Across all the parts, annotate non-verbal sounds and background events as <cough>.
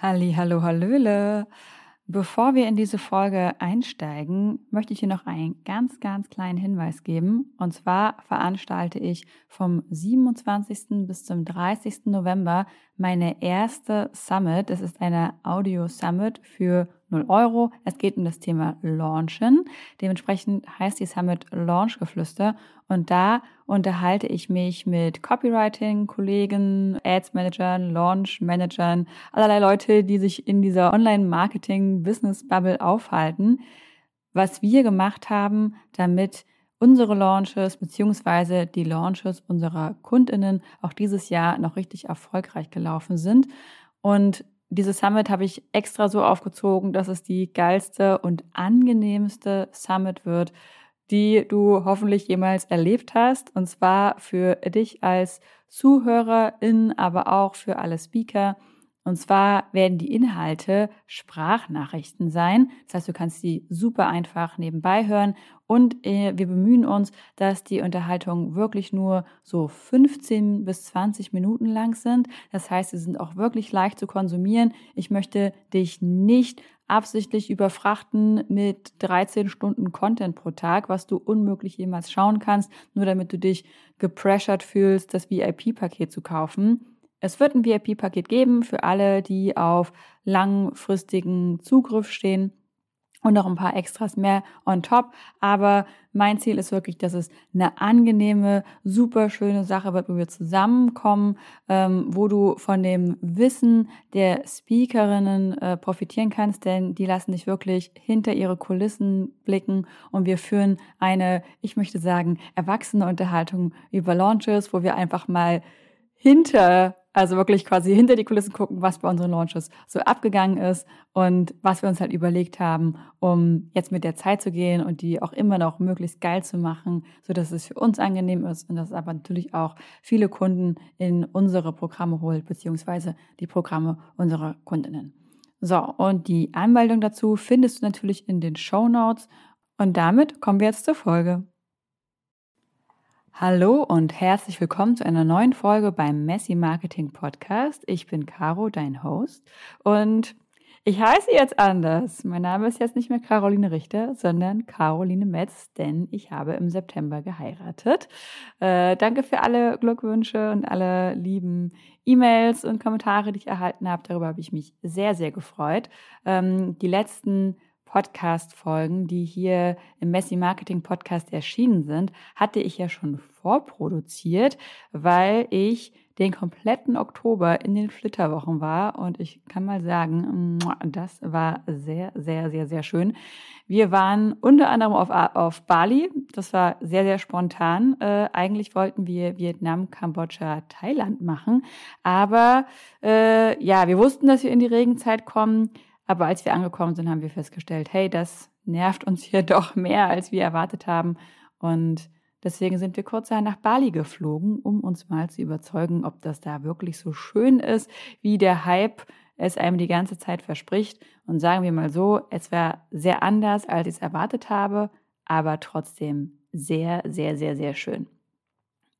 Halli, hallo, hallöle. Bevor wir in diese Folge einsteigen, möchte ich dir noch einen ganz, ganz kleinen Hinweis geben. Und zwar veranstalte ich vom 27. bis zum 30. November meine erste Summit. Es ist eine Audio Summit für 0 Euro. Es geht um das Thema Launchen. Dementsprechend heißt die Summit Launchgeflüster. Und da unterhalte ich mich mit Copywriting-Kollegen, Ads-Managern, Launch-Managern, allerlei Leute, die sich in dieser Online-Marketing-Business-Bubble aufhalten, was wir gemacht haben, damit unsere Launches beziehungsweise die Launches unserer Kundinnen auch dieses Jahr noch richtig erfolgreich gelaufen sind. Und diese Summit habe ich extra so aufgezogen, dass es die geilste und angenehmste Summit wird, die du hoffentlich jemals erlebt hast. Und zwar für dich als Zuhörerin, aber auch für alle Speaker. Und zwar werden die Inhalte Sprachnachrichten sein. Das heißt, du kannst sie super einfach nebenbei hören. Und äh, wir bemühen uns, dass die Unterhaltungen wirklich nur so 15 bis 20 Minuten lang sind. Das heißt, sie sind auch wirklich leicht zu konsumieren. Ich möchte dich nicht absichtlich überfrachten mit 13 Stunden Content pro Tag, was du unmöglich jemals schauen kannst, nur damit du dich gepressured fühlst, das VIP-Paket zu kaufen. Es wird ein VIP-Paket geben für alle, die auf langfristigen Zugriff stehen und noch ein paar Extras mehr on top. Aber mein Ziel ist wirklich, dass es eine angenehme, super schöne Sache wird, wo wir zusammenkommen, ähm, wo du von dem Wissen der Speakerinnen äh, profitieren kannst, denn die lassen dich wirklich hinter ihre Kulissen blicken und wir führen eine, ich möchte sagen, erwachsene Unterhaltung über Launches, wo wir einfach mal hinter also wirklich quasi hinter die Kulissen gucken, was bei unseren Launches so abgegangen ist und was wir uns halt überlegt haben, um jetzt mit der Zeit zu gehen und die auch immer noch möglichst geil zu machen, so dass es für uns angenehm ist und dass es aber natürlich auch viele Kunden in unsere Programme holt, beziehungsweise die Programme unserer Kundinnen. So, und die Anmeldung dazu findest du natürlich in den Show Notes. Und damit kommen wir jetzt zur Folge. Hallo und herzlich willkommen zu einer neuen Folge beim Messy Marketing Podcast. Ich bin Caro, dein Host. Und ich heiße jetzt anders. Mein Name ist jetzt nicht mehr Caroline Richter, sondern Caroline Metz, denn ich habe im September geheiratet. Äh, danke für alle Glückwünsche und alle lieben E-Mails und Kommentare, die ich erhalten habe. Darüber habe ich mich sehr, sehr gefreut. Ähm, die letzten Podcast-Folgen, die hier im Messi Marketing Podcast erschienen sind, hatte ich ja schon vorproduziert, weil ich den kompletten Oktober in den Flitterwochen war und ich kann mal sagen, das war sehr, sehr, sehr, sehr schön. Wir waren unter anderem auf, auf Bali, das war sehr, sehr spontan. Äh, eigentlich wollten wir Vietnam, Kambodscha, Thailand machen, aber äh, ja, wir wussten, dass wir in die Regenzeit kommen. Aber als wir angekommen sind, haben wir festgestellt, hey, das nervt uns hier <laughs> doch mehr, als wir erwartet haben. Und deswegen sind wir kurz nach Bali geflogen, um uns mal zu überzeugen, ob das da wirklich so schön ist, wie der Hype es einem die ganze Zeit verspricht. Und sagen wir mal so, es war sehr anders, als ich es erwartet habe, aber trotzdem sehr, sehr, sehr, sehr schön.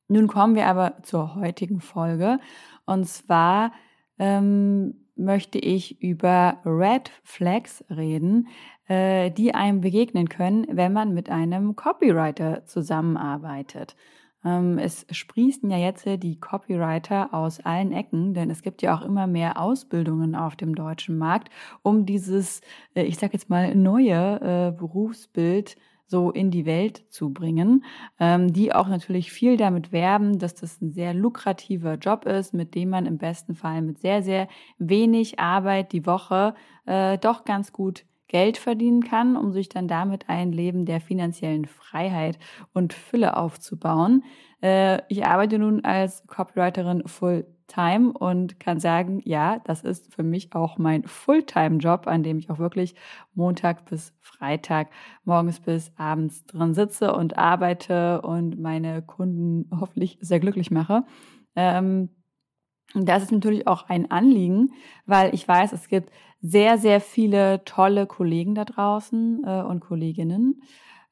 Nun kommen wir aber zur heutigen Folge. Und zwar ähm, möchte ich über Red Flags reden, äh, die einem begegnen können, wenn man mit einem Copywriter zusammenarbeitet. Ähm, es sprießen ja jetzt die Copywriter aus allen Ecken, denn es gibt ja auch immer mehr Ausbildungen auf dem deutschen Markt, um dieses, äh, ich sage jetzt mal, neue äh, Berufsbild so in die Welt zu bringen, ähm, die auch natürlich viel damit werben, dass das ein sehr lukrativer Job ist, mit dem man im besten Fall mit sehr, sehr wenig Arbeit die Woche äh, doch ganz gut Geld verdienen kann, um sich dann damit ein Leben der finanziellen Freiheit und Fülle aufzubauen. Äh, ich arbeite nun als Copywriterin Full Time und kann sagen, ja, das ist für mich auch mein Fulltime-Job, an dem ich auch wirklich Montag bis Freitag morgens bis abends drin sitze und arbeite und meine Kunden hoffentlich sehr glücklich mache. Ähm, das ist natürlich auch ein Anliegen, weil ich weiß, es gibt sehr, sehr viele tolle Kollegen da draußen äh, und Kolleginnen.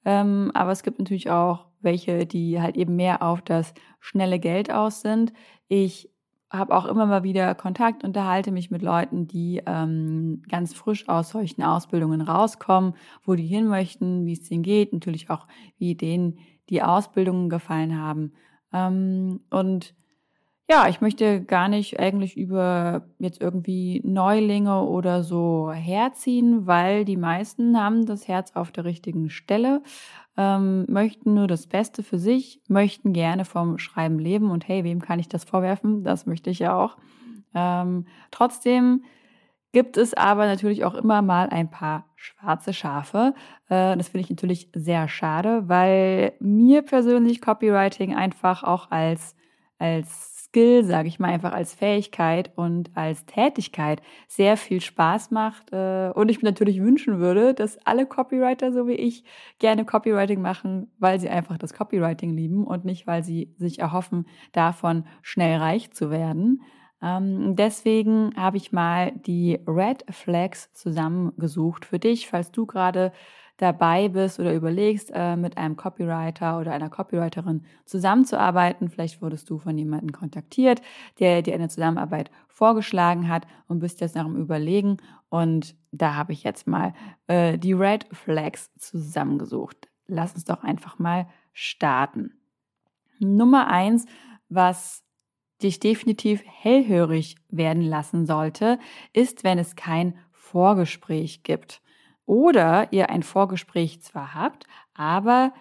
Ähm, aber es gibt natürlich auch welche, die halt eben mehr auf das schnelle Geld aus sind. Ich habe auch immer mal wieder Kontakt, unterhalte mich mit Leuten, die ähm, ganz frisch aus solchen Ausbildungen rauskommen, wo die hin möchten, wie es denen geht, natürlich auch, wie denen die Ausbildungen gefallen haben. Ähm, und ja, ich möchte gar nicht eigentlich über jetzt irgendwie Neulinge oder so herziehen, weil die meisten haben das Herz auf der richtigen Stelle, ähm, möchten nur das Beste für sich, möchten gerne vom Schreiben leben und hey, wem kann ich das vorwerfen? Das möchte ich ja auch. Ähm, trotzdem gibt es aber natürlich auch immer mal ein paar schwarze Schafe. Äh, das finde ich natürlich sehr schade, weil mir persönlich Copywriting einfach auch als, als Skill, sage ich mal, einfach als Fähigkeit und als Tätigkeit sehr viel Spaß macht. Äh, und ich mir natürlich wünschen würde, dass alle Copywriter, so wie ich, gerne Copywriting machen, weil sie einfach das Copywriting lieben und nicht, weil sie sich erhoffen, davon schnell reich zu werden. Ähm, deswegen habe ich mal die Red Flags zusammengesucht für dich, falls du gerade dabei bist oder überlegst, äh, mit einem Copywriter oder einer Copywriterin zusammenzuarbeiten. Vielleicht wurdest du von jemandem kontaktiert, der dir eine Zusammenarbeit vorgeschlagen hat und bist jetzt nach dem Überlegen. Und da habe ich jetzt mal äh, die Red Flags zusammengesucht. Lass uns doch einfach mal starten. Nummer eins, was dich definitiv hellhörig werden lassen sollte, ist, wenn es kein Vorgespräch gibt oder ihr ein Vorgespräch zwar habt, aber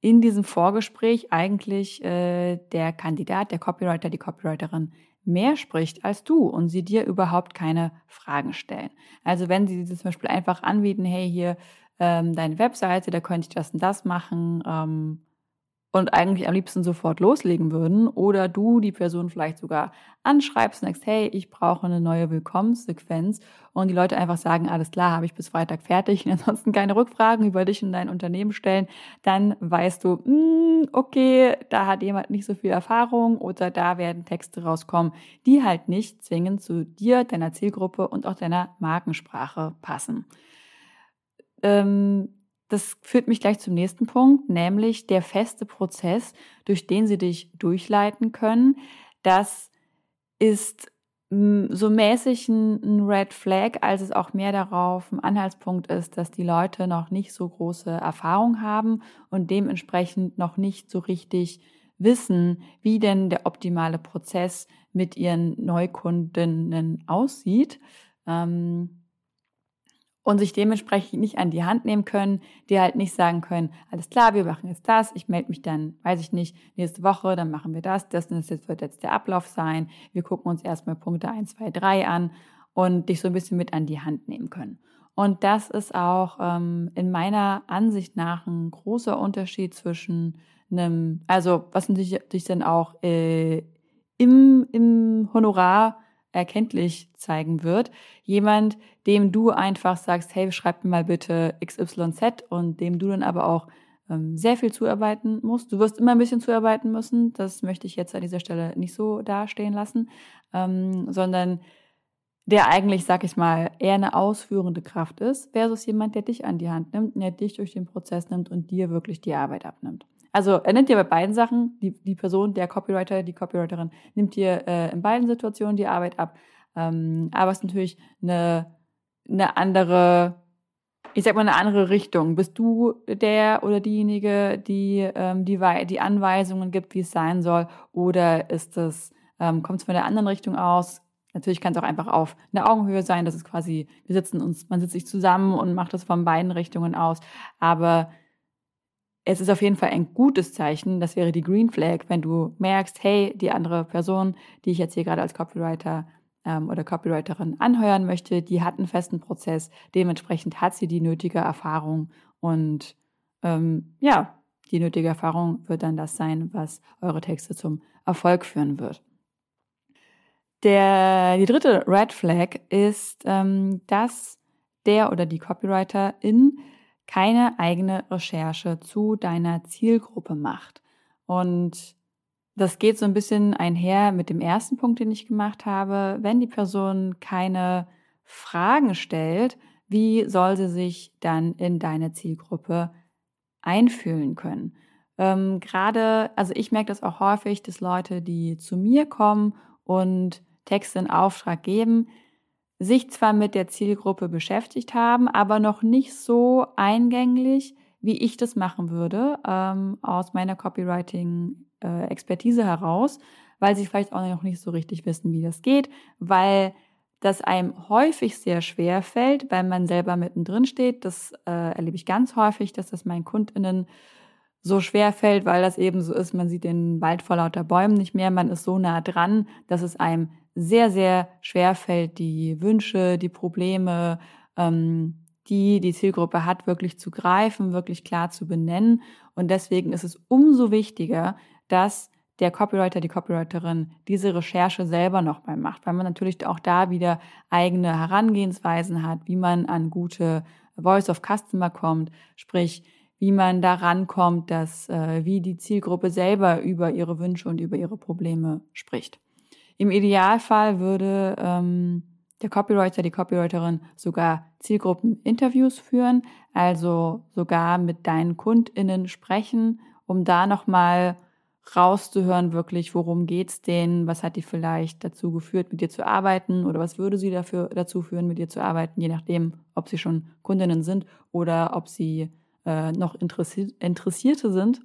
in diesem Vorgespräch eigentlich äh, der Kandidat, der Copywriter, die Copywriterin mehr spricht als du und sie dir überhaupt keine Fragen stellen. Also wenn sie dir zum Beispiel einfach anbieten, hey, hier ähm, deine Webseite, da könnte ich das und das machen, ähm, und eigentlich am liebsten sofort loslegen würden oder du die Person vielleicht sogar anschreibst und sagst, hey, ich brauche eine neue Willkommenssequenz und die Leute einfach sagen, alles klar, habe ich bis Freitag fertig <laughs> und ansonsten keine Rückfragen über dich und dein Unternehmen stellen, dann weißt du, mh, hm, okay, da hat jemand nicht so viel Erfahrung oder da werden Texte rauskommen, die halt nicht zwingend zu dir, deiner Zielgruppe und auch deiner Markensprache passen. Ähm, das führt mich gleich zum nächsten Punkt, nämlich der feste Prozess, durch den sie dich durchleiten können. Das ist hm, so mäßig ein Red Flag, als es auch mehr darauf ein Anhaltspunkt ist, dass die Leute noch nicht so große Erfahrung haben und dementsprechend noch nicht so richtig wissen, wie denn der optimale Prozess mit ihren Neukundinnen aussieht. Ähm, und sich dementsprechend nicht an die Hand nehmen können, die halt nicht sagen können, alles klar, wir machen jetzt das, ich melde mich dann, weiß ich nicht, nächste Woche, dann machen wir das, das, wird jetzt der Ablauf sein, wir gucken uns erstmal Punkte 1, 2, 3 an und dich so ein bisschen mit an die Hand nehmen können. Und das ist auch ähm, in meiner Ansicht nach ein großer Unterschied zwischen einem, also was natürlich dann auch äh, im, im Honorar erkenntlich zeigen wird. Jemand, dem du einfach sagst, hey, schreib mir mal bitte XYZ und dem du dann aber auch ähm, sehr viel zuarbeiten musst. Du wirst immer ein bisschen zuarbeiten müssen. Das möchte ich jetzt an dieser Stelle nicht so dastehen lassen, ähm, sondern der eigentlich, sag ich mal, eher eine ausführende Kraft ist, versus jemand, der dich an die Hand nimmt, der dich durch den Prozess nimmt und dir wirklich die Arbeit abnimmt. Also er nimmt dir bei beiden Sachen, die, die Person, der Copywriter, die Copywriterin, nimmt dir äh, in beiden Situationen die Arbeit ab. Ähm, aber es ist natürlich eine, eine andere, ich sag mal, eine andere Richtung. Bist du der oder diejenige, die ähm, die, die Anweisungen gibt, wie es sein soll? Oder ist es, ähm, kommt es von der anderen Richtung aus? Natürlich kann es auch einfach auf einer Augenhöhe sein, das ist quasi, wir sitzen uns, man sitzt sich zusammen und macht das von beiden Richtungen aus. Aber es ist auf jeden Fall ein gutes Zeichen. Das wäre die Green Flag, wenn du merkst, hey, die andere Person, die ich jetzt hier gerade als Copywriter ähm, oder Copywriterin anheuern möchte, die hat einen festen Prozess. Dementsprechend hat sie die nötige Erfahrung und ähm, ja, die nötige Erfahrung wird dann das sein, was eure Texte zum Erfolg führen wird. Der, die dritte Red Flag ist, ähm, dass der oder die Copywriterin keine eigene Recherche zu deiner Zielgruppe macht. Und das geht so ein bisschen einher mit dem ersten Punkt, den ich gemacht habe. Wenn die Person keine Fragen stellt, wie soll sie sich dann in deine Zielgruppe einfühlen können? Ähm, Gerade, also ich merke das auch häufig, dass Leute, die zu mir kommen und Texte in Auftrag geben, sich zwar mit der Zielgruppe beschäftigt haben, aber noch nicht so eingänglich, wie ich das machen würde, ähm, aus meiner Copywriting-Expertise äh, heraus, weil sie vielleicht auch noch nicht so richtig wissen, wie das geht, weil das einem häufig sehr schwer fällt, weil man selber mittendrin steht. Das äh, erlebe ich ganz häufig, dass das meinen KundInnen so schwer fällt, weil das eben so ist, man sieht den Wald vor lauter Bäumen nicht mehr, man ist so nah dran, dass es einem sehr, sehr schwer fällt, die Wünsche, die Probleme, ähm, die die Zielgruppe hat, wirklich zu greifen, wirklich klar zu benennen. Und deswegen ist es umso wichtiger, dass der Copywriter, die Copywriterin diese Recherche selber nochmal macht, weil man natürlich auch da wieder eigene Herangehensweisen hat, wie man an gute Voice of Customer kommt, sprich, wie man da rankommt, dass äh, wie die Zielgruppe selber über ihre Wünsche und über ihre Probleme spricht. Im Idealfall würde ähm, der Copywriter, die Copywriterin sogar Zielgruppeninterviews führen, also sogar mit deinen KundInnen sprechen, um da nochmal rauszuhören, wirklich, worum geht's denen, was hat die vielleicht dazu geführt, mit dir zu arbeiten oder was würde sie dafür dazu führen, mit dir zu arbeiten, je nachdem, ob sie schon Kundinnen sind oder ob sie äh, noch Interessi Interessierte sind.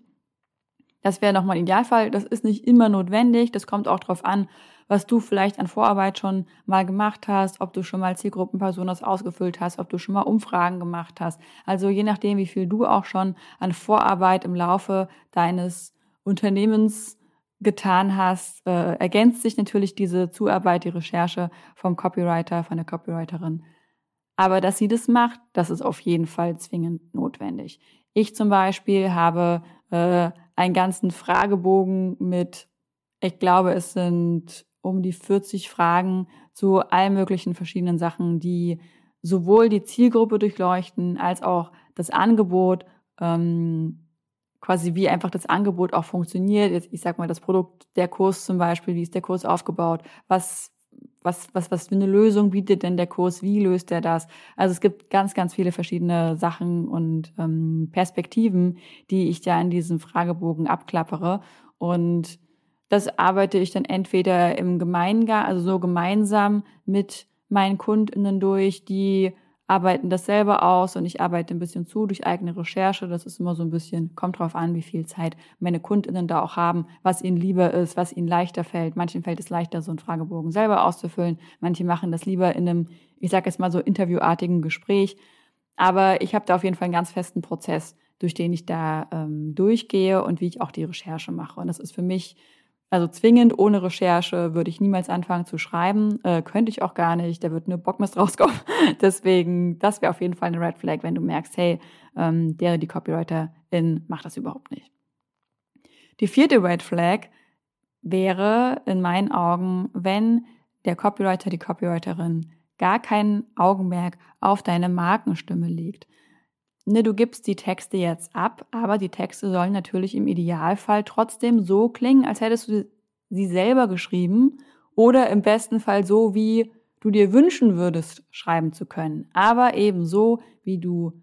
Das wäre nochmal ein Idealfall. Das ist nicht immer notwendig. Das kommt auch darauf an, was du vielleicht an Vorarbeit schon mal gemacht hast, ob du schon mal Zielgruppenpersonas ausgefüllt hast, ob du schon mal Umfragen gemacht hast. Also je nachdem, wie viel du auch schon an Vorarbeit im Laufe deines Unternehmens getan hast, äh, ergänzt sich natürlich diese Zuarbeit, die Recherche vom Copywriter, von der Copywriterin. Aber dass sie das macht, das ist auf jeden Fall zwingend notwendig. Ich zum Beispiel habe äh, einen ganzen Fragebogen mit, ich glaube, es sind um die 40 Fragen zu allen möglichen verschiedenen Sachen, die sowohl die Zielgruppe durchleuchten als auch das Angebot ähm, quasi wie einfach das Angebot auch funktioniert. Jetzt, ich sag mal, das Produkt, der Kurs zum Beispiel, wie ist der Kurs aufgebaut? Was, was, was, was für eine Lösung bietet denn der Kurs? Wie löst er das? Also es gibt ganz, ganz viele verschiedene Sachen und ähm, Perspektiven, die ich da in diesem Fragebogen abklappere. Und das arbeite ich dann entweder im Gemeingang, also so gemeinsam mit meinen KundInnen durch, die arbeiten das selber aus und ich arbeite ein bisschen zu durch eigene Recherche. Das ist immer so ein bisschen, kommt drauf an, wie viel Zeit meine KundInnen da auch haben, was ihnen lieber ist, was ihnen leichter fällt. Manchen fällt es leichter, so einen Fragebogen selber auszufüllen. Manche machen das lieber in einem, ich sage jetzt mal so interviewartigen Gespräch. Aber ich habe da auf jeden Fall einen ganz festen Prozess, durch den ich da ähm, durchgehe und wie ich auch die Recherche mache. Und das ist für mich also zwingend ohne Recherche würde ich niemals anfangen zu schreiben. Äh, könnte ich auch gar nicht. Da wird nur Bockmist <laughs> rauskommen. Deswegen, das wäre auf jeden Fall eine Red Flag, wenn du merkst, hey, ähm, der, die Copywriterin macht das überhaupt nicht. Die vierte Red Flag wäre in meinen Augen, wenn der Copywriter, die Copywriterin gar kein Augenmerk auf deine Markenstimme legt ne, du gibst die Texte jetzt ab, aber die Texte sollen natürlich im Idealfall trotzdem so klingen, als hättest du sie selber geschrieben oder im besten Fall so, wie du dir wünschen würdest, schreiben zu können. Aber eben so, wie du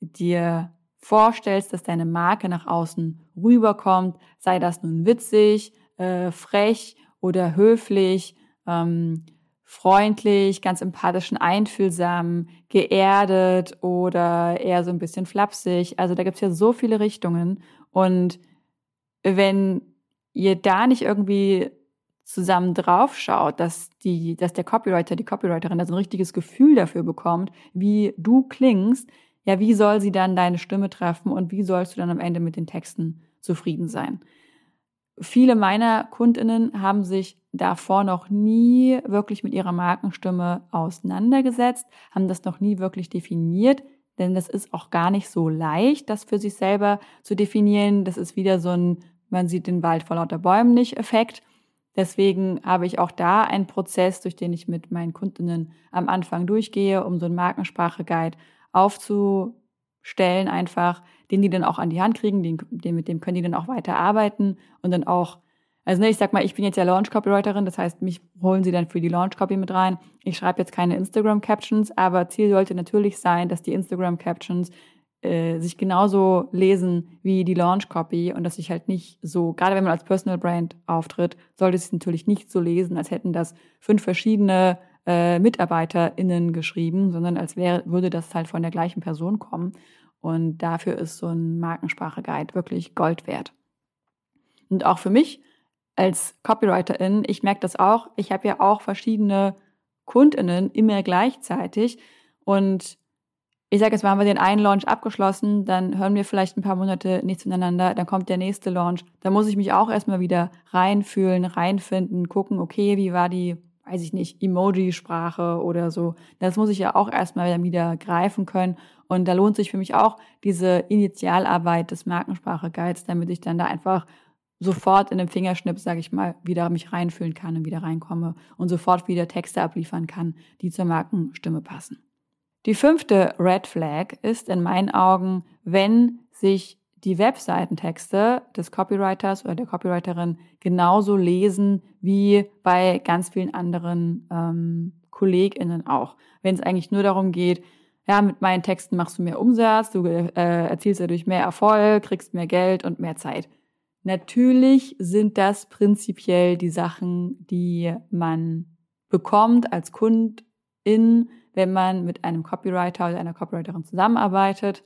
dir vorstellst, dass deine Marke nach außen rüberkommt, sei das nun witzig, äh, frech oder höflich, ähm, freundlich, ganz empathisch und einfühlsam, geerdet oder eher so ein bisschen flapsig. Also da gibt's ja so viele Richtungen. Und wenn ihr da nicht irgendwie zusammen drauf schaut, dass die, dass der Copywriter, die Copywriterin da so ein richtiges Gefühl dafür bekommt, wie du klingst, ja, wie soll sie dann deine Stimme treffen und wie sollst du dann am Ende mit den Texten zufrieden sein? Viele meiner Kundinnen haben sich davor noch nie wirklich mit ihrer Markenstimme auseinandergesetzt, haben das noch nie wirklich definiert, denn das ist auch gar nicht so leicht, das für sich selber zu definieren. Das ist wieder so ein, man sieht den Wald vor lauter Bäumen nicht Effekt. Deswegen habe ich auch da einen Prozess, durch den ich mit meinen Kundinnen am Anfang durchgehe, um so einen Markensprache-Guide aufzustellen, einfach, den die dann auch an die Hand kriegen, den, den, mit dem können die dann auch weiter arbeiten und dann auch, also ne, ich sag mal, ich bin jetzt ja Launch-Copywriterin, das heißt, mich holen sie dann für die Launch-Copy mit rein. Ich schreibe jetzt keine Instagram-Captions, aber Ziel sollte natürlich sein, dass die Instagram-Captions äh, sich genauso lesen wie die Launch Copy und dass sich halt nicht so, gerade wenn man als Personal Brand auftritt, sollte es natürlich nicht so lesen, als hätten das fünf verschiedene äh, MitarbeiterInnen geschrieben, sondern als wäre, würde das halt von der gleichen Person kommen. Und dafür ist so ein Markensprache-Guide wirklich Gold wert. Und auch für mich als Copywriterin, ich merke das auch, ich habe ja auch verschiedene KundInnen immer gleichzeitig und ich sage jetzt mal, haben wir den einen Launch abgeschlossen, dann hören wir vielleicht ein paar Monate nichts voneinander, dann kommt der nächste Launch. Da muss ich mich auch erstmal wieder reinfühlen, reinfinden, gucken, okay, wie war die, weiß ich nicht, Emoji-Sprache oder so. Das muss ich ja auch erstmal wieder greifen können. Und da lohnt sich für mich auch diese Initialarbeit des Markensprache-Guides, damit ich dann da einfach sofort in dem Fingerschnipp, sage ich mal, wieder mich reinfühlen kann und wieder reinkomme und sofort wieder Texte abliefern kann, die zur Markenstimme passen. Die fünfte Red Flag ist in meinen Augen, wenn sich die Webseitentexte des Copywriters oder der Copywriterin genauso lesen wie bei ganz vielen anderen ähm, KollegInnen auch. Wenn es eigentlich nur darum geht, ja, mit meinen Texten machst du mehr Umsatz, du äh, erzielst dadurch mehr Erfolg, kriegst mehr Geld und mehr Zeit. Natürlich sind das prinzipiell die Sachen, die man bekommt als Kundin, wenn man mit einem Copywriter oder einer Copywriterin zusammenarbeitet,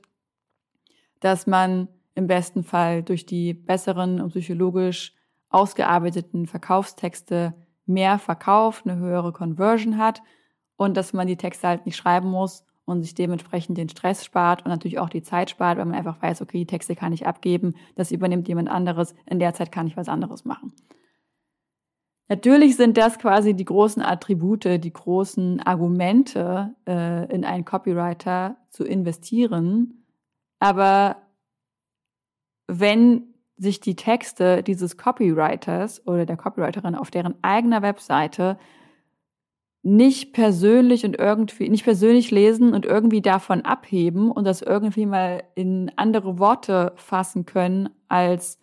dass man im besten Fall durch die besseren und psychologisch ausgearbeiteten Verkaufstexte mehr verkauft, eine höhere Conversion hat und dass man die Texte halt nicht schreiben muss und sich dementsprechend den Stress spart und natürlich auch die Zeit spart, weil man einfach weiß, okay, die Texte kann ich abgeben, das übernimmt jemand anderes, in der Zeit kann ich was anderes machen. Natürlich sind das quasi die großen Attribute, die großen Argumente, äh, in einen Copywriter zu investieren. Aber wenn sich die Texte dieses Copywriters oder der Copywriterin auf deren eigener Webseite nicht persönlich und irgendwie, nicht persönlich lesen und irgendwie davon abheben und das irgendwie mal in andere Worte fassen können als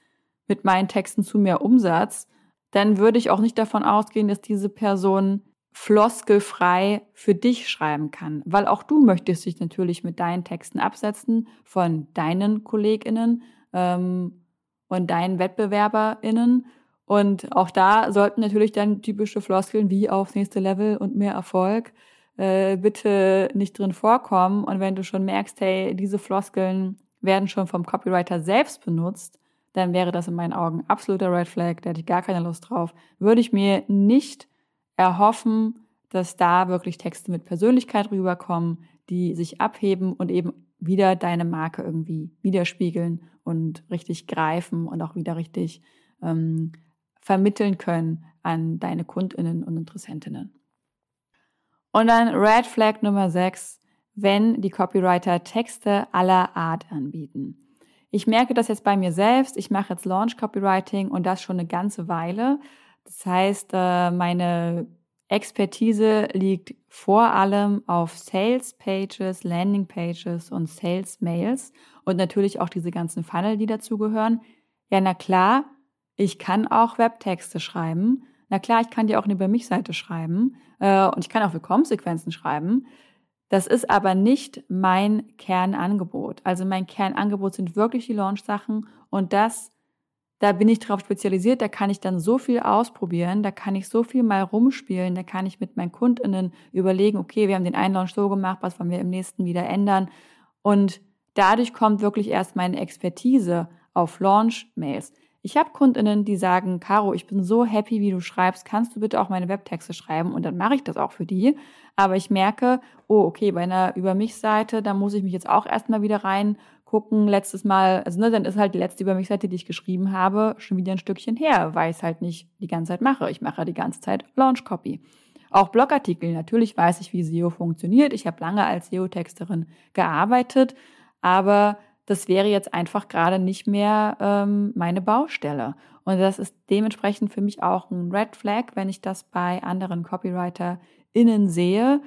mit meinen Texten zu mehr Umsatz, dann würde ich auch nicht davon ausgehen, dass diese Person floskelfrei für dich schreiben kann, weil auch du möchtest dich natürlich mit deinen Texten absetzen von deinen KollegInnen ähm, und deinen WettbewerberInnen. Und auch da sollten natürlich dann typische Floskeln wie aufs nächste Level und mehr Erfolg äh, bitte nicht drin vorkommen. Und wenn du schon merkst, hey, diese Floskeln werden schon vom Copywriter selbst benutzt, dann wäre das in meinen Augen absoluter Red Flag, da hätte ich gar keine Lust drauf. Würde ich mir nicht erhoffen, dass da wirklich Texte mit Persönlichkeit rüberkommen, die sich abheben und eben wieder deine Marke irgendwie widerspiegeln und richtig greifen und auch wieder richtig ähm, vermitteln können an deine Kundinnen und Interessentinnen. Und dann Red Flag Nummer 6, wenn die Copywriter Texte aller Art anbieten. Ich merke das jetzt bei mir selbst. Ich mache jetzt Launch Copywriting und das schon eine ganze Weile. Das heißt, äh, meine Expertise liegt vor allem auf Sales Pages, Landing Pages und Sales Mails und natürlich auch diese ganzen Funnel, die dazugehören. Ja, na klar, ich kann auch Webtexte schreiben. Na klar, ich kann dir auch eine Über mich-Seite schreiben äh, und ich kann auch Willkommenssequenzen schreiben. Das ist aber nicht mein Kernangebot. Also mein Kernangebot sind wirklich die Launch-Sachen und das, da bin ich drauf spezialisiert, da kann ich dann so viel ausprobieren, da kann ich so viel mal rumspielen, da kann ich mit meinen KundInnen überlegen, okay, wir haben den einen Launch so gemacht, was wollen wir im nächsten wieder ändern und dadurch kommt wirklich erst meine Expertise auf Launch-Mails. Ich habe Kundinnen, die sagen, Caro, ich bin so happy, wie du schreibst, kannst du bitte auch meine Webtexte schreiben und dann mache ich das auch für die. Aber ich merke, oh, okay, bei einer Über mich Seite, da muss ich mich jetzt auch erstmal wieder reingucken. Letztes Mal, also ne, dann ist halt die letzte Über mich Seite, die ich geschrieben habe, schon wieder ein Stückchen her, weil ich es halt nicht die ganze Zeit mache. Ich mache die ganze Zeit Launch Copy. Auch Blogartikel, natürlich weiß ich, wie SEO funktioniert. Ich habe lange als SEO-Texterin gearbeitet, aber das wäre jetzt einfach gerade nicht mehr ähm, meine Baustelle. Und das ist dementsprechend für mich auch ein Red Flag, wenn ich das bei anderen CopywriterInnen sehe.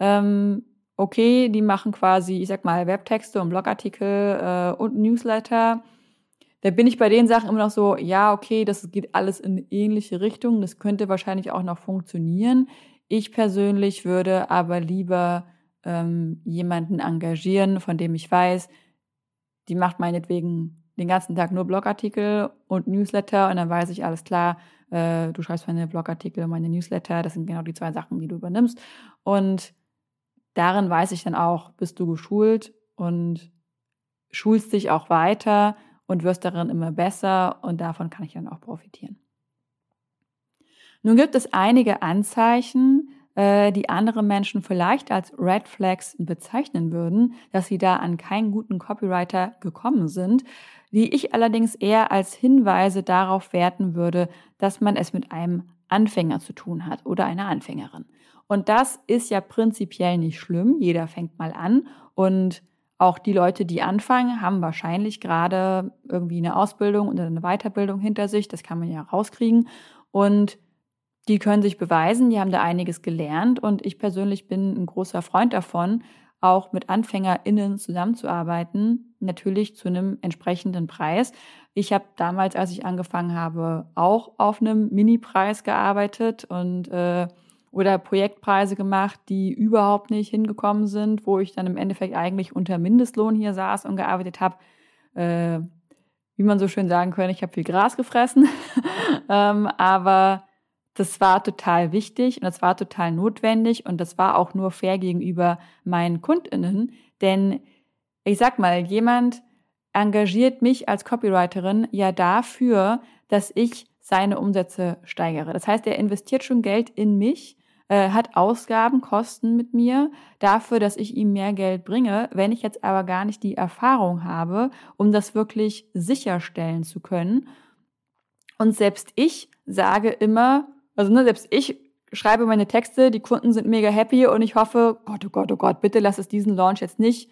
Ähm, okay, die machen quasi, ich sag mal, Webtexte und Blogartikel äh, und Newsletter. Da bin ich bei den Sachen immer noch so, ja, okay, das geht alles in ähnliche Richtungen. Das könnte wahrscheinlich auch noch funktionieren. Ich persönlich würde aber lieber ähm, jemanden engagieren, von dem ich weiß, die macht meinetwegen den ganzen Tag nur Blogartikel und Newsletter und dann weiß ich, alles klar, äh, du schreibst meine Blogartikel, meine Newsletter, das sind genau die zwei Sachen, die du übernimmst. Und darin weiß ich dann auch, bist du geschult und schulst dich auch weiter und wirst darin immer besser und davon kann ich dann auch profitieren. Nun gibt es einige Anzeichen, äh, die andere Menschen vielleicht als Red Flags bezeichnen würden, dass sie da an keinen guten Copywriter gekommen sind, die ich allerdings eher als Hinweise darauf werten würde, dass man es mit einem Anfänger zu tun hat oder einer Anfängerin. Und das ist ja prinzipiell nicht schlimm. Jeder fängt mal an und auch die Leute, die anfangen, haben wahrscheinlich gerade irgendwie eine Ausbildung oder eine Weiterbildung hinter sich. Das kann man ja rauskriegen. Und die können sich beweisen, die haben da einiges gelernt. Und ich persönlich bin ein großer Freund davon, auch mit AnfängerInnen zusammenzuarbeiten, natürlich zu einem entsprechenden Preis. Ich habe damals, als ich angefangen habe, auch auf einem Mini-Preis gearbeitet und äh, oder Projektpreise gemacht, die überhaupt nicht hingekommen sind, wo ich dann im Endeffekt eigentlich unter Mindestlohn hier saß und gearbeitet habe. Äh, wie man so schön sagen könnte, ich habe viel Gras gefressen. <laughs> ähm, aber das war total wichtig und das war total notwendig und das war auch nur fair gegenüber meinen KundInnen. Denn ich sag mal, jemand engagiert mich als Copywriterin ja dafür, dass ich seine Umsätze steigere. Das heißt, er investiert schon Geld in mich, äh, hat Ausgaben, Kosten mit mir dafür, dass ich ihm mehr Geld bringe. Wenn ich jetzt aber gar nicht die Erfahrung habe, um das wirklich sicherstellen zu können. Und selbst ich sage immer, also ne, selbst ich schreibe meine Texte, die Kunden sind mega happy und ich hoffe, Gott, oh Gott, oh Gott, bitte lass es diesen Launch jetzt nicht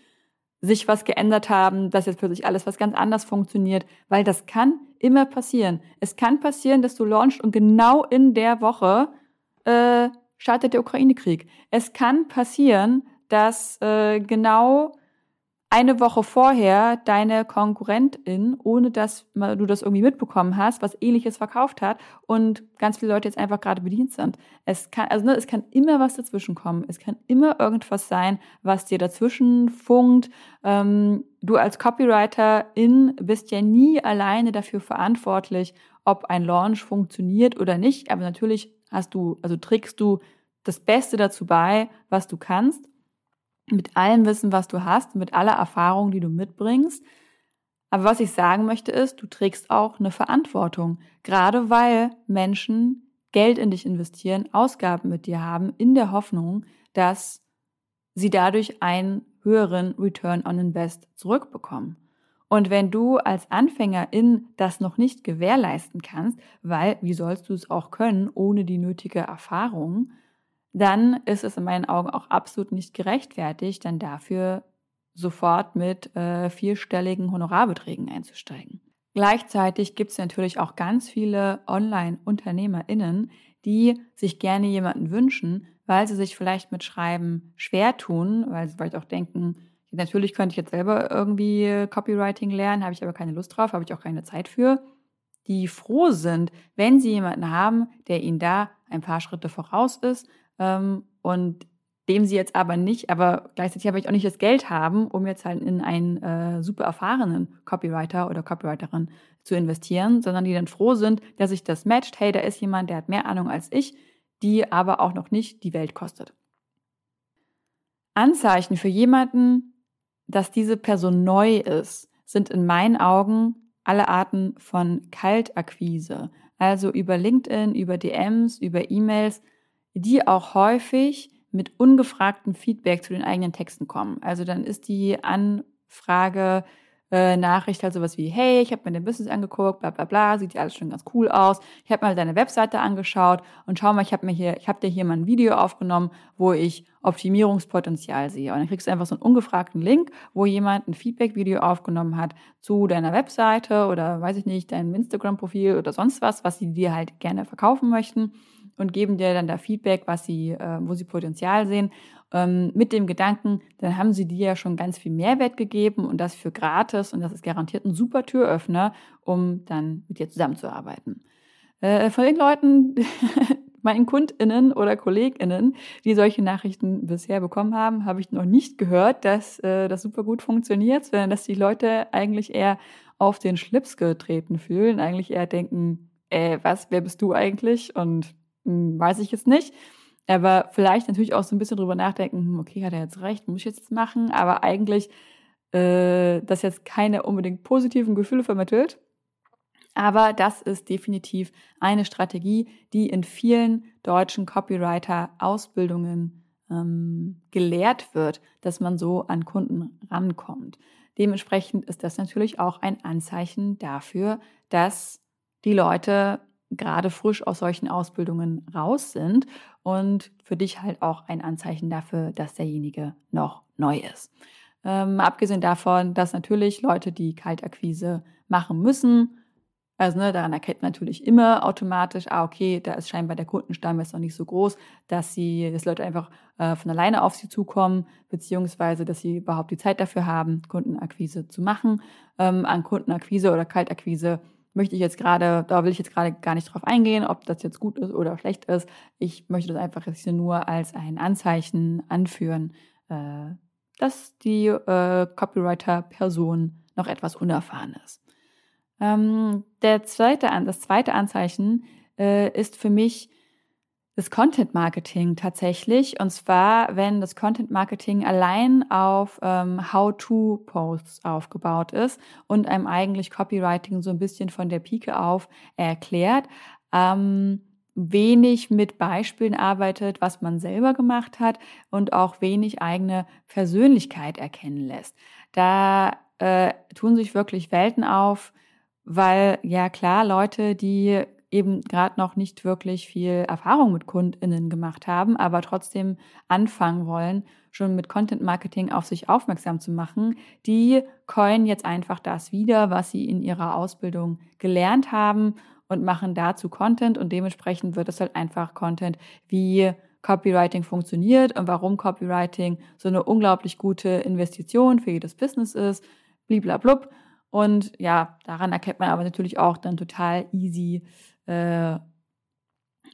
sich was geändert haben, dass jetzt plötzlich alles was ganz anders funktioniert, weil das kann immer passieren. Es kann passieren, dass du launchst und genau in der Woche äh, startet der Ukraine-Krieg. Es kann passieren, dass äh, genau eine Woche vorher deine Konkurrentin, ohne dass du das irgendwie mitbekommen hast, was ähnliches verkauft hat und ganz viele Leute jetzt einfach gerade bedient sind. Es kann, also ne, es kann immer was dazwischen kommen. Es kann immer irgendwas sein, was dir dazwischen funkt. Ähm, du als Copywriterin bist ja nie alleine dafür verantwortlich, ob ein Launch funktioniert oder nicht. Aber natürlich hast du, also trägst du das Beste dazu bei, was du kannst mit allem Wissen, was du hast, mit aller Erfahrung, die du mitbringst. Aber was ich sagen möchte ist, du trägst auch eine Verantwortung, gerade weil Menschen Geld in dich investieren, Ausgaben mit dir haben, in der Hoffnung, dass sie dadurch einen höheren Return on Invest zurückbekommen. Und wenn du als Anfängerin das noch nicht gewährleisten kannst, weil wie sollst du es auch können ohne die nötige Erfahrung, dann ist es in meinen Augen auch absolut nicht gerechtfertigt, dann dafür sofort mit äh, vierstelligen Honorarbeträgen einzusteigen. Gleichzeitig gibt es natürlich auch ganz viele Online-UnternehmerInnen, die sich gerne jemanden wünschen, weil sie sich vielleicht mit Schreiben schwer tun, weil sie vielleicht auch denken, natürlich könnte ich jetzt selber irgendwie Copywriting lernen, habe ich aber keine Lust drauf, habe ich auch keine Zeit für, die froh sind, wenn sie jemanden haben, der ihnen da ein paar Schritte voraus ist, ähm, und dem sie jetzt aber nicht, aber gleichzeitig aber ich auch nicht das Geld haben, um jetzt halt in einen äh, super erfahrenen Copywriter oder Copywriterin zu investieren, sondern die dann froh sind, dass sich das matcht. Hey, da ist jemand, der hat mehr Ahnung als ich, die aber auch noch nicht die Welt kostet. Anzeichen für jemanden, dass diese Person neu ist, sind in meinen Augen alle Arten von Kaltakquise. Also über LinkedIn, über DMs, über E-Mails, die auch häufig mit ungefragtem Feedback zu den eigenen Texten kommen. Also dann ist die Anfrage, äh, Nachricht halt sowas wie, hey, ich habe mir dein Business angeguckt, bla bla bla, sieht ja alles schon ganz cool aus. Ich habe mal deine Webseite angeschaut und schau mal, ich habe mir hier, ich habe dir hier mal ein Video aufgenommen, wo ich Optimierungspotenzial sehe. Und dann kriegst du einfach so einen ungefragten Link, wo jemand ein Feedback-Video aufgenommen hat zu deiner Webseite oder weiß ich nicht, deinem Instagram-Profil oder sonst was, was sie dir halt gerne verkaufen möchten und geben dir dann da Feedback, was sie, äh, wo sie Potenzial sehen. Ähm, mit dem Gedanken, dann haben sie dir ja schon ganz viel Mehrwert gegeben und das für gratis und das ist garantiert ein super Türöffner, um dann mit dir zusammenzuarbeiten. Äh, von den Leuten, <laughs> meinen KundInnen oder KollegInnen, die solche Nachrichten bisher bekommen haben, habe ich noch nicht gehört, dass äh, das super gut funktioniert, sondern dass die Leute eigentlich eher auf den Schlips getreten fühlen, eigentlich eher denken, äh, was, wer bist du eigentlich? Und weiß ich jetzt nicht. Aber vielleicht natürlich auch so ein bisschen drüber nachdenken, hm, okay, hat er jetzt recht, muss ich jetzt machen, aber eigentlich äh, das jetzt keine unbedingt positiven Gefühle vermittelt. Aber das ist definitiv eine Strategie, die in vielen deutschen Copywriter-Ausbildungen ähm, gelehrt wird, dass man so an Kunden rankommt. Dementsprechend ist das natürlich auch ein Anzeichen dafür, dass die Leute gerade frisch aus solchen Ausbildungen raus sind und für dich halt auch ein Anzeichen dafür, dass derjenige noch neu ist. Ähm, abgesehen davon, dass natürlich Leute, die Kaltakquise machen müssen, also ne, daran erkennt man natürlich immer automatisch, ah, okay, da ist scheinbar der Kundenstamm jetzt noch nicht so groß, dass sie, dass Leute einfach äh, von alleine auf sie zukommen, beziehungsweise dass sie überhaupt die Zeit dafür haben, Kundenakquise zu machen. Ähm, an Kundenakquise oder Kaltakquise möchte ich jetzt gerade, da will ich jetzt gerade gar nicht drauf eingehen, ob das jetzt gut ist oder schlecht ist. Ich möchte das einfach jetzt nur als ein Anzeichen anführen, äh, dass die äh, Copywriter-Person noch etwas unerfahren ist. Ähm, der zweite, das zweite Anzeichen äh, ist für mich das Content Marketing tatsächlich. Und zwar, wenn das Content Marketing allein auf ähm, How-to-Posts aufgebaut ist und einem eigentlich Copywriting so ein bisschen von der Pike auf erklärt. Ähm, wenig mit Beispielen arbeitet, was man selber gemacht hat und auch wenig eigene Persönlichkeit erkennen lässt. Da äh, tun sich wirklich Welten auf, weil ja klar, Leute, die eben gerade noch nicht wirklich viel Erfahrung mit KundInnen gemacht haben, aber trotzdem anfangen wollen, schon mit Content Marketing auf sich aufmerksam zu machen, die coin jetzt einfach das wieder, was sie in ihrer Ausbildung gelernt haben und machen dazu Content und dementsprechend wird es halt einfach Content, wie Copywriting funktioniert und warum Copywriting so eine unglaublich gute Investition für jedes Business ist, bliblablub. Und ja, daran erkennt man aber natürlich auch dann total easy, äh,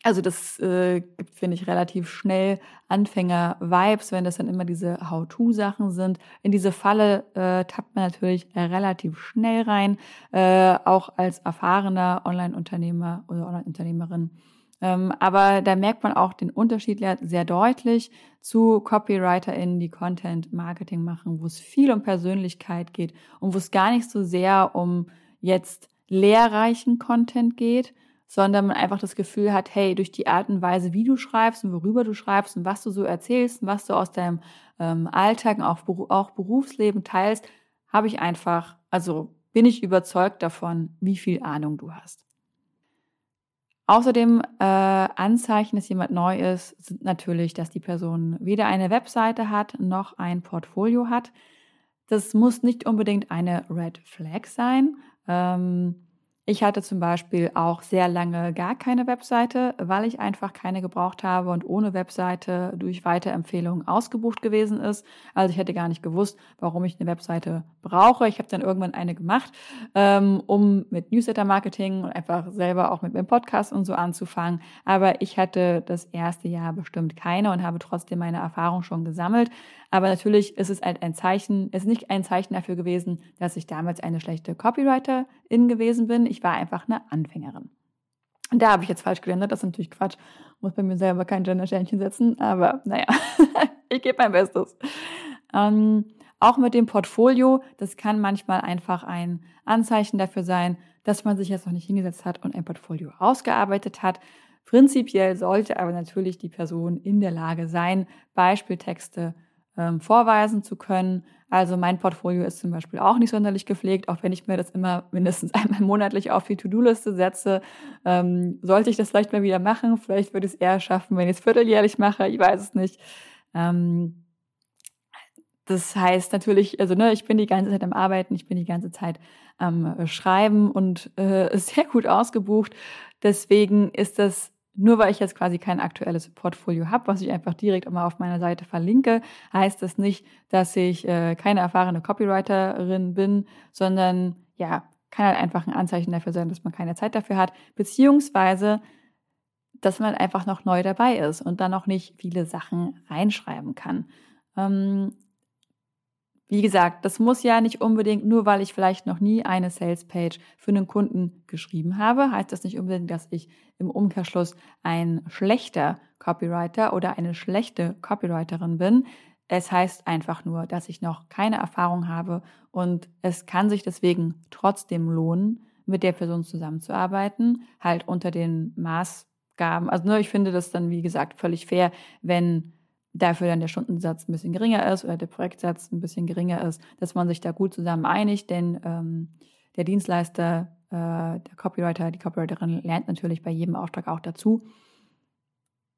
also das äh, gibt, finde ich, relativ schnell Anfänger-Vibes, wenn das dann immer diese How-To-Sachen sind. In diese Falle äh, tappt man natürlich relativ schnell rein, äh, auch als erfahrener Online-Unternehmer oder Online-Unternehmerin. Ähm, aber da merkt man auch den Unterschied sehr deutlich zu CopywriterInnen, die Content-Marketing machen, wo es viel um Persönlichkeit geht und wo es gar nicht so sehr um jetzt lehrreichen Content geht, sondern man einfach das Gefühl hat, hey, durch die Art und Weise, wie du schreibst und worüber du schreibst und was du so erzählst und was du aus deinem ähm, Alltag und auch, auch Berufsleben teilst, habe ich einfach, also bin ich überzeugt davon, wie viel Ahnung du hast. Außerdem äh, Anzeichen, dass jemand neu ist, sind natürlich, dass die Person weder eine Webseite hat noch ein Portfolio hat. Das muss nicht unbedingt eine Red Flag sein. Ähm, ich hatte zum Beispiel auch sehr lange gar keine Webseite, weil ich einfach keine gebraucht habe und ohne Webseite durch Weiterempfehlungen ausgebucht gewesen ist. Also ich hätte gar nicht gewusst, warum ich eine Webseite brauche. Ich habe dann irgendwann eine gemacht, ähm, um mit Newsletter-Marketing und einfach selber auch mit meinem Podcast und so anzufangen. Aber ich hatte das erste Jahr bestimmt keine und habe trotzdem meine Erfahrung schon gesammelt. Aber natürlich ist es halt ein Zeichen, ist nicht ein Zeichen dafür gewesen, dass ich damals eine schlechte Copywriterin gewesen bin. Ich war einfach eine Anfängerin. Da habe ich jetzt falsch gelernt. Das ist natürlich Quatsch. Muss bei mir selber kein Gender-Sternchen setzen. Aber naja, <laughs> ich gebe mein Bestes. Ähm, auch mit dem Portfolio, das kann manchmal einfach ein Anzeichen dafür sein, dass man sich jetzt noch nicht hingesetzt hat und ein Portfolio ausgearbeitet hat. Prinzipiell sollte aber natürlich die Person in der Lage sein, Beispieltexte ähm, vorweisen zu können. Also mein Portfolio ist zum Beispiel auch nicht sonderlich gepflegt, auch wenn ich mir das immer mindestens <laughs> einmal monatlich auf die To-Do-Liste setze. Ähm, sollte ich das vielleicht mal wieder machen? Vielleicht würde ich es eher schaffen, wenn ich es vierteljährlich mache. Ich weiß es nicht. Ähm, das heißt natürlich, also ne, ich bin die ganze Zeit am Arbeiten, ich bin die ganze Zeit am Schreiben und äh, <laughs> sehr gut ausgebucht. Deswegen ist das nur weil ich jetzt quasi kein aktuelles Portfolio habe, was ich einfach direkt immer auf meiner Seite verlinke, heißt das nicht, dass ich äh, keine erfahrene Copywriterin bin, sondern ja, kann halt einfach ein Anzeichen dafür sein, dass man keine Zeit dafür hat, beziehungsweise dass man einfach noch neu dabei ist und dann noch nicht viele Sachen reinschreiben kann. Ähm, wie gesagt, das muss ja nicht unbedingt, nur weil ich vielleicht noch nie eine Salespage für einen Kunden geschrieben habe, heißt das nicht unbedingt, dass ich im Umkehrschluss ein schlechter Copywriter oder eine schlechte Copywriterin bin. Es heißt einfach nur, dass ich noch keine Erfahrung habe und es kann sich deswegen trotzdem lohnen, mit der Person zusammenzuarbeiten, halt unter den Maßgaben. Also ne, ich finde das dann, wie gesagt, völlig fair, wenn dafür dann der Stundensatz ein bisschen geringer ist oder der Projektsatz ein bisschen geringer ist, dass man sich da gut zusammen einigt, denn ähm, der Dienstleister, äh, der Copywriter, die Copywriterin lernt natürlich bei jedem Auftrag auch dazu.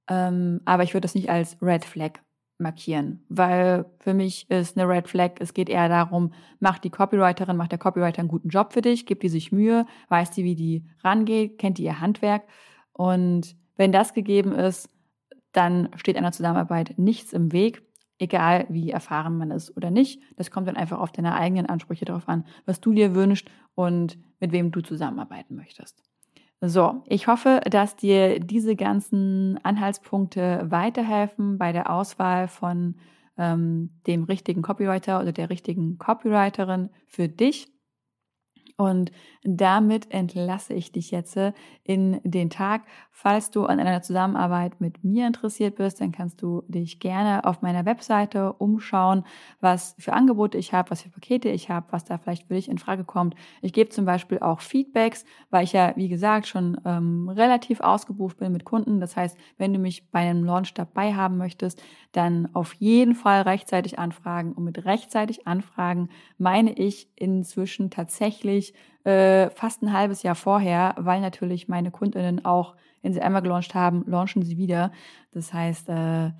Ähm, aber ich würde das nicht als Red Flag markieren, weil für mich ist eine Red Flag, es geht eher darum, macht die Copywriterin, macht der Copywriter einen guten Job für dich, gibt die sich Mühe, weiß die, wie die rangeht, kennt die ihr Handwerk und wenn das gegeben ist, dann steht einer Zusammenarbeit nichts im Weg, egal wie erfahren man ist oder nicht. Das kommt dann einfach auf deine eigenen Ansprüche darauf an, was du dir wünschst und mit wem du zusammenarbeiten möchtest. So, ich hoffe, dass dir diese ganzen Anhaltspunkte weiterhelfen bei der Auswahl von ähm, dem richtigen Copywriter oder der richtigen Copywriterin für dich. Und damit entlasse ich dich jetzt in den Tag. Falls du an einer Zusammenarbeit mit mir interessiert bist, dann kannst du dich gerne auf meiner Webseite umschauen, was für Angebote ich habe, was für Pakete ich habe, was da vielleicht für dich in Frage kommt. Ich gebe zum Beispiel auch Feedbacks, weil ich ja, wie gesagt, schon ähm, relativ ausgebucht bin mit Kunden. Das heißt, wenn du mich bei einem Launch dabei haben möchtest, dann auf jeden Fall rechtzeitig anfragen. Und mit rechtzeitig anfragen meine ich inzwischen tatsächlich äh, fast ein halbes Jahr vorher, weil natürlich meine Kundinnen auch, wenn sie einmal gelauncht haben, launchen sie wieder. Das heißt, äh,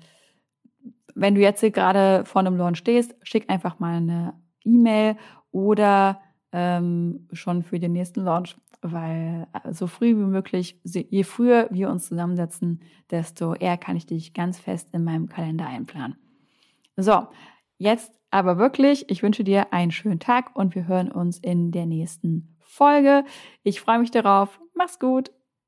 wenn du jetzt gerade vor einem Launch stehst, schick einfach mal eine E-Mail oder ähm, schon für den nächsten Launch, weil äh, so früh wie möglich, je früher wir uns zusammensetzen, desto eher kann ich dich ganz fest in meinem Kalender einplanen. So, jetzt aber wirklich, ich wünsche dir einen schönen Tag und wir hören uns in der nächsten Folge. Ich freue mich darauf. Mach's gut.